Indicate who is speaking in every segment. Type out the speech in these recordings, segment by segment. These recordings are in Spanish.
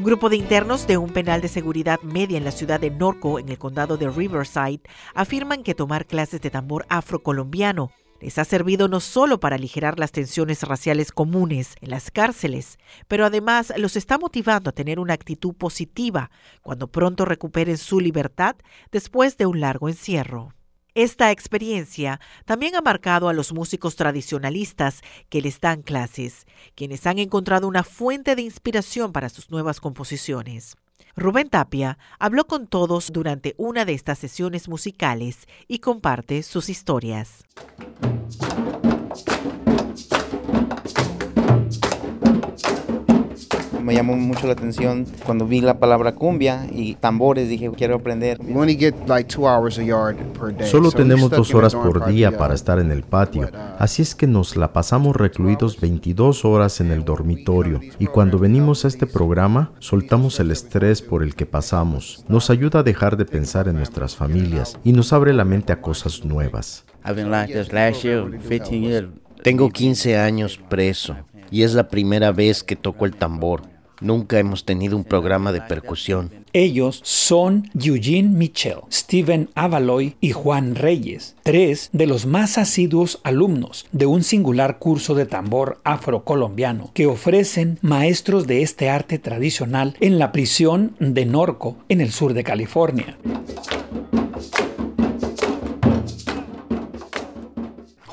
Speaker 1: Un grupo de internos de un penal de seguridad media en la ciudad de Norco, en el condado de Riverside, afirman que tomar clases de tambor afrocolombiano les ha servido no solo para aligerar las tensiones raciales comunes en las cárceles, pero además los está motivando a tener una actitud positiva cuando pronto recuperen su libertad después de un largo encierro. Esta experiencia también ha marcado a los músicos tradicionalistas que les dan clases, quienes han encontrado una fuente de inspiración para sus nuevas composiciones. Rubén Tapia habló con todos durante una de estas sesiones musicales y comparte sus historias.
Speaker 2: Me llamó mucho la atención cuando vi la palabra cumbia y tambores, dije, quiero aprender.
Speaker 3: Solo tenemos dos horas por día para estar en el patio, uh, así es que nos la pasamos recluidos 22 horas en el dormitorio y cuando venimos a este programa soltamos el estrés por el que pasamos, nos ayuda a dejar de pensar en nuestras familias y nos abre la mente a cosas nuevas.
Speaker 4: Tengo 15 años preso y es la primera vez que toco el tambor. Nunca hemos tenido un programa de percusión.
Speaker 5: Ellos son Eugene Mitchell, Steven Avaloy y Juan Reyes, tres de los más asiduos alumnos de un singular curso de tambor afrocolombiano que ofrecen maestros de este arte tradicional en la prisión de Norco, en el sur de California.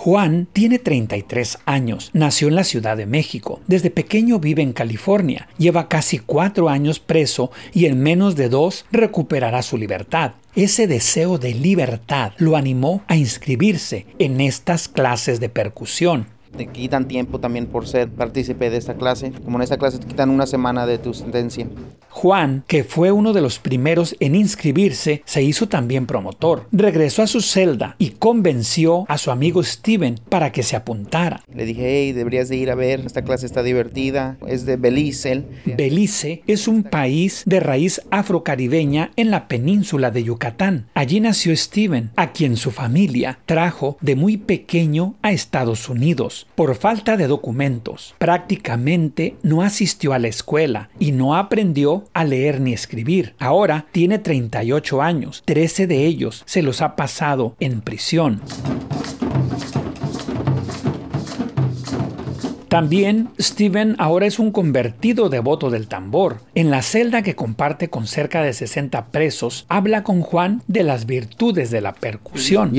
Speaker 5: Juan tiene 33 años, nació en la Ciudad de México, desde pequeño vive en California, lleva casi cuatro años preso y en menos de dos recuperará su libertad. Ese deseo de libertad lo animó a inscribirse en estas clases de percusión
Speaker 2: te quitan tiempo también por ser partícipe de esta clase. Como en esta clase te quitan una semana de tu sentencia.
Speaker 5: Juan, que fue uno de los primeros en inscribirse, se hizo también promotor. Regresó a su celda y convenció a su amigo Steven para que se apuntara.
Speaker 2: Le dije, hey, deberías de ir a ver, esta clase está divertida, es de Belice.
Speaker 5: Belice es un país de raíz afrocaribeña en la península de Yucatán. Allí nació Steven, a quien su familia trajo de muy pequeño a Estados Unidos por falta de documentos. Prácticamente no asistió a la escuela y no aprendió a leer ni escribir. Ahora tiene 38 años, 13 de ellos se los ha pasado en prisión. También Steven ahora es un convertido devoto del tambor. En la celda que comparte con cerca de 60 presos, habla con Juan de las virtudes de la percusión.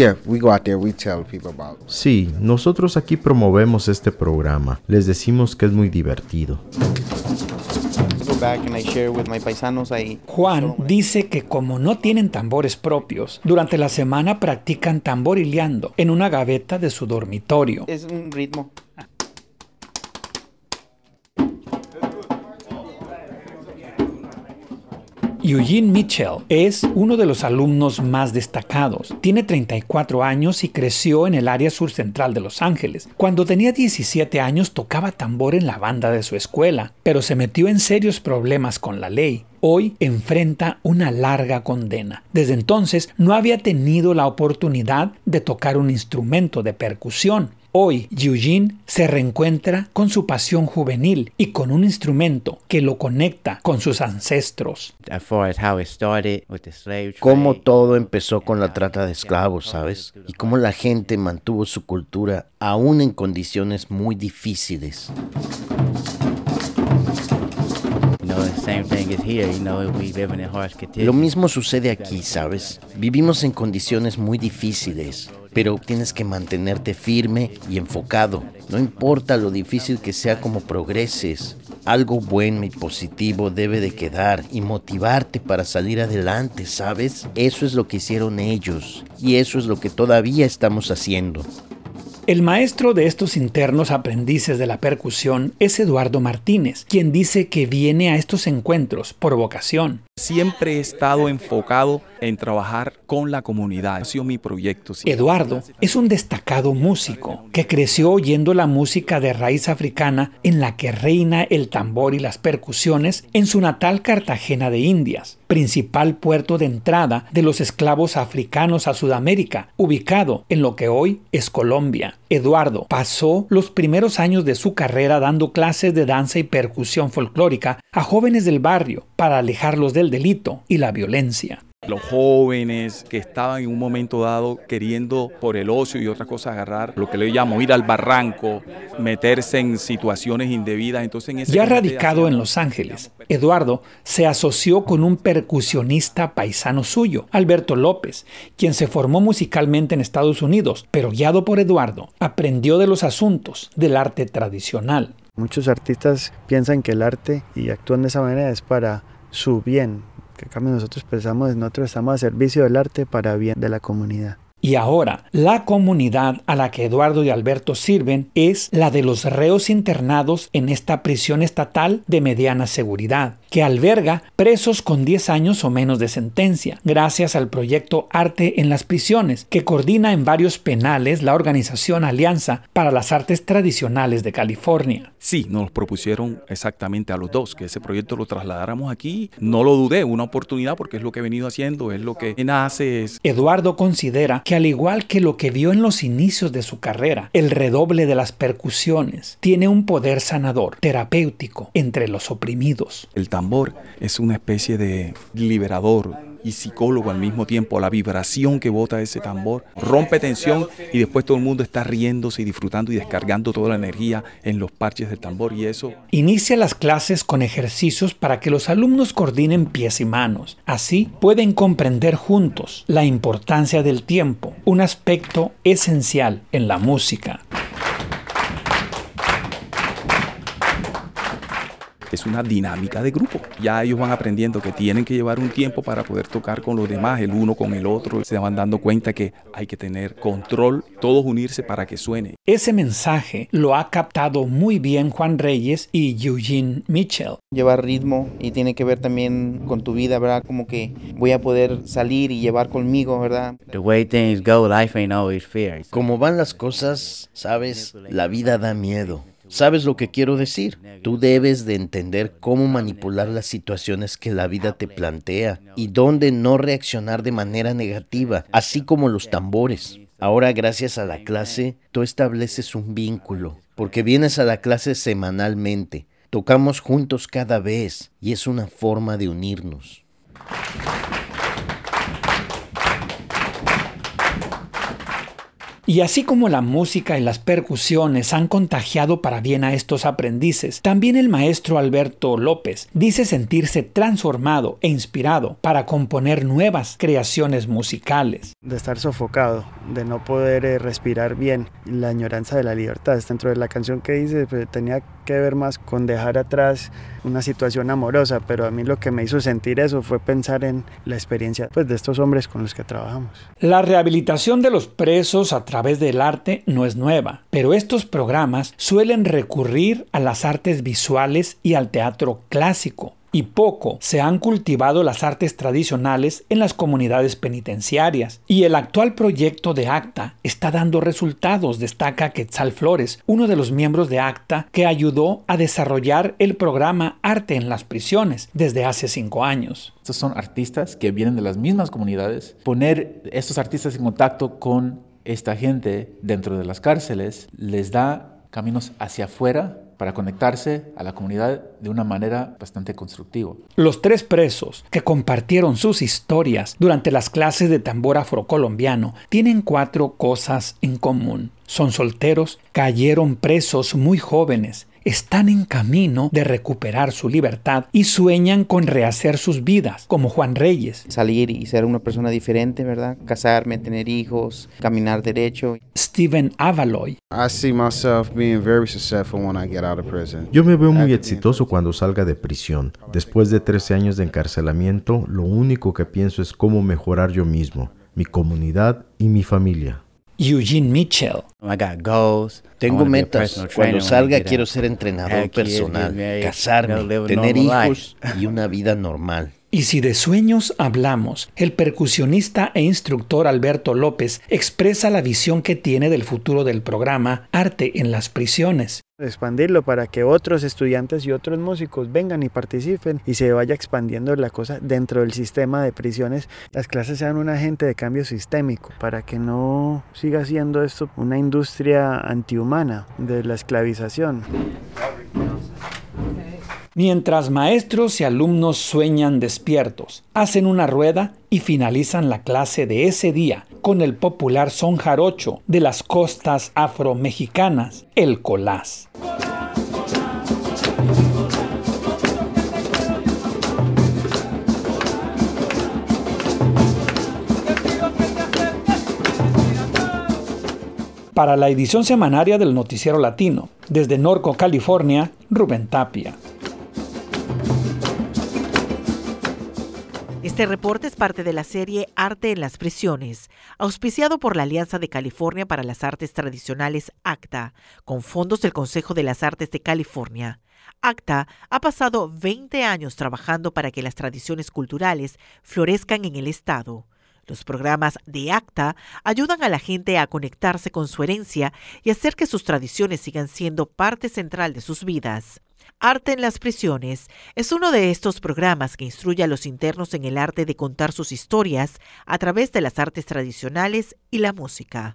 Speaker 3: Sí, nosotros aquí promovemos este programa. Les decimos que es muy divertido.
Speaker 5: Juan dice que como no tienen tambores propios, durante la semana practican tamborileando en una gaveta de su dormitorio.
Speaker 2: Es un ritmo.
Speaker 5: Eugene Mitchell es uno de los alumnos más destacados. Tiene 34 años y creció en el área sur central de Los Ángeles. Cuando tenía 17 años tocaba tambor en la banda de su escuela, pero se metió en serios problemas con la ley. Hoy enfrenta una larga condena. Desde entonces no había tenido la oportunidad de tocar un instrumento de percusión Hoy Eugene se reencuentra con su pasión juvenil y con un instrumento que lo conecta con sus ancestros.
Speaker 4: Cómo todo empezó con la trata de esclavos, ¿sabes? Y cómo la gente mantuvo su cultura aún en condiciones muy difíciles. Lo mismo sucede aquí, ¿sabes? Vivimos en condiciones muy difíciles pero tienes que mantenerte firme y enfocado. No importa lo difícil que sea como progreses, algo bueno y positivo debe de quedar y motivarte para salir adelante, ¿sabes? Eso es lo que hicieron ellos y eso es lo que todavía estamos haciendo.
Speaker 5: El maestro de estos internos aprendices de la percusión es Eduardo Martínez, quien dice que viene a estos encuentros por vocación.
Speaker 6: Siempre he estado enfocado en trabajar con la comunidad. Ha sido mi proyecto.
Speaker 5: Eduardo es un destacado músico que creció oyendo la música de raíz africana en la que reina el tambor y las percusiones en su natal Cartagena de Indias, principal puerto de entrada de los esclavos africanos a Sudamérica, ubicado en lo que hoy es Colombia. Eduardo pasó los primeros años de su carrera dando clases de danza y percusión folclórica a jóvenes del barrio para alejarlos del delito y la violencia.
Speaker 6: Los jóvenes que estaban en un momento dado queriendo por el ocio y otras cosas agarrar lo que le llamo ir al barranco, meterse en situaciones indebidas. Entonces, en ese
Speaker 5: ya radicado en Los Ángeles, Eduardo se asoció con un percusionista paisano suyo, Alberto López, quien se formó musicalmente en Estados Unidos, pero guiado por Eduardo, aprendió de los asuntos del arte tradicional.
Speaker 7: Muchos artistas piensan que el arte y actúan de esa manera es para su bien, que cambio nosotros pensamos, nosotros estamos a servicio del arte para bien de la comunidad.
Speaker 5: Y ahora, la comunidad a la que Eduardo y Alberto sirven es la de los reos internados en esta prisión estatal de mediana seguridad, que alberga presos con 10 años o menos de sentencia, gracias al proyecto Arte en las Prisiones, que coordina en varios penales la organización Alianza para las Artes Tradicionales de California.
Speaker 6: Sí, nos propusieron exactamente a los dos, que ese proyecto lo trasladáramos aquí. No lo dudé, una oportunidad porque es lo que he venido haciendo, es lo que nace. Es...
Speaker 5: Eduardo considera que al igual que lo que vio en los inicios de su carrera, el redoble de las percusiones tiene un poder sanador, terapéutico entre los oprimidos.
Speaker 6: El tambor es una especie de liberador, y psicólogo al mismo tiempo. La vibración que bota ese tambor rompe tensión y después todo el mundo está riéndose y disfrutando y descargando toda la energía en los parches del tambor y eso.
Speaker 5: Inicia las clases con ejercicios para que los alumnos coordinen pies y manos. Así pueden comprender juntos la importancia del tiempo, un aspecto esencial en la música.
Speaker 6: Es una dinámica de grupo. Ya ellos van aprendiendo que tienen que llevar un tiempo para poder tocar con los demás, el uno con el otro. Se van dando cuenta que hay que tener control, todos unirse para que suene.
Speaker 5: Ese mensaje lo ha captado muy bien Juan Reyes y Eugene Mitchell.
Speaker 2: Llevar ritmo y tiene que ver también con tu vida, ¿verdad? Como que voy a poder salir y llevar conmigo, ¿verdad?
Speaker 4: The way things go, life ain't always fair. Como van las cosas, sabes, la vida da miedo. ¿Sabes lo que quiero decir? Tú debes de entender cómo manipular las situaciones que la vida te plantea y dónde no reaccionar de manera negativa, así como los tambores. Ahora, gracias a la clase, tú estableces un vínculo, porque vienes a la clase semanalmente, tocamos juntos cada vez y es una forma de unirnos.
Speaker 5: Y así como la música y las percusiones han contagiado para bien a estos aprendices, también el maestro Alberto López dice sentirse transformado e inspirado para componer nuevas creaciones musicales.
Speaker 7: De estar sofocado, de no poder eh, respirar bien, la añoranza de la libertad. Dentro de la canción que hice pues, tenía que ver más con dejar atrás una situación amorosa, pero a mí lo que me hizo sentir eso fue pensar en la experiencia pues, de estos hombres con los que trabajamos.
Speaker 5: La rehabilitación de los presos a través del arte no es nueva, pero estos programas suelen recurrir a las artes visuales y al teatro clásico y poco se han cultivado las artes tradicionales en las comunidades penitenciarias. Y el actual proyecto de ACTA está dando resultados, destaca Quetzal Flores, uno de los miembros de ACTA que ayudó a desarrollar el programa Arte en las Prisiones desde hace cinco años.
Speaker 8: Estos son artistas que vienen de las mismas comunidades. Poner estos artistas en contacto con esta gente dentro de las cárceles les da caminos hacia afuera para conectarse a la comunidad de una manera bastante constructiva.
Speaker 5: Los tres presos que compartieron sus historias durante las clases de tambor afrocolombiano tienen cuatro cosas en común. Son solteros, cayeron presos muy jóvenes, están en camino de recuperar su libertad y sueñan con rehacer sus vidas, como Juan Reyes.
Speaker 2: Salir y ser una persona diferente, ¿verdad? Casarme, tener hijos, caminar derecho.
Speaker 5: Steven Avaloy.
Speaker 3: Yo me veo muy exitoso cuando salga de prisión. Después de 13 años de encarcelamiento, lo único que pienso es cómo mejorar yo mismo, mi comunidad y mi familia.
Speaker 5: Eugene Mitchell.
Speaker 4: Tengo metas. Cuando salga quiero ser entrenador personal, casarme, tener hijos y una vida normal.
Speaker 5: Y si de sueños hablamos, el percusionista e instructor Alberto López expresa la visión que tiene del futuro del programa Arte en las Prisiones.
Speaker 7: Expandirlo para que otros estudiantes y otros músicos vengan y participen y se vaya expandiendo la cosa dentro del sistema de prisiones. Las clases sean un agente de cambio sistémico para que no siga siendo esto una industria antihumana de la esclavización.
Speaker 5: Mientras maestros y alumnos sueñan despiertos, hacen una rueda y finalizan la clase de ese día con el popular son jarocho de las costas afromexicanas, el colás. Para la edición semanaria del Noticiero Latino, desde Norco, California, Rubén Tapia.
Speaker 1: Este reporte es parte de la serie Arte en las Prisiones, auspiciado por la Alianza de California para las Artes Tradicionales ACTA, con fondos del Consejo de las Artes de California. ACTA ha pasado 20 años trabajando para que las tradiciones culturales florezcan en el Estado. Los programas de ACTA ayudan a la gente a conectarse con su herencia y hacer que sus tradiciones sigan siendo parte central de sus vidas. Arte en las prisiones es uno de estos programas que instruye a los internos en el arte de contar sus historias a través de las artes tradicionales y la música.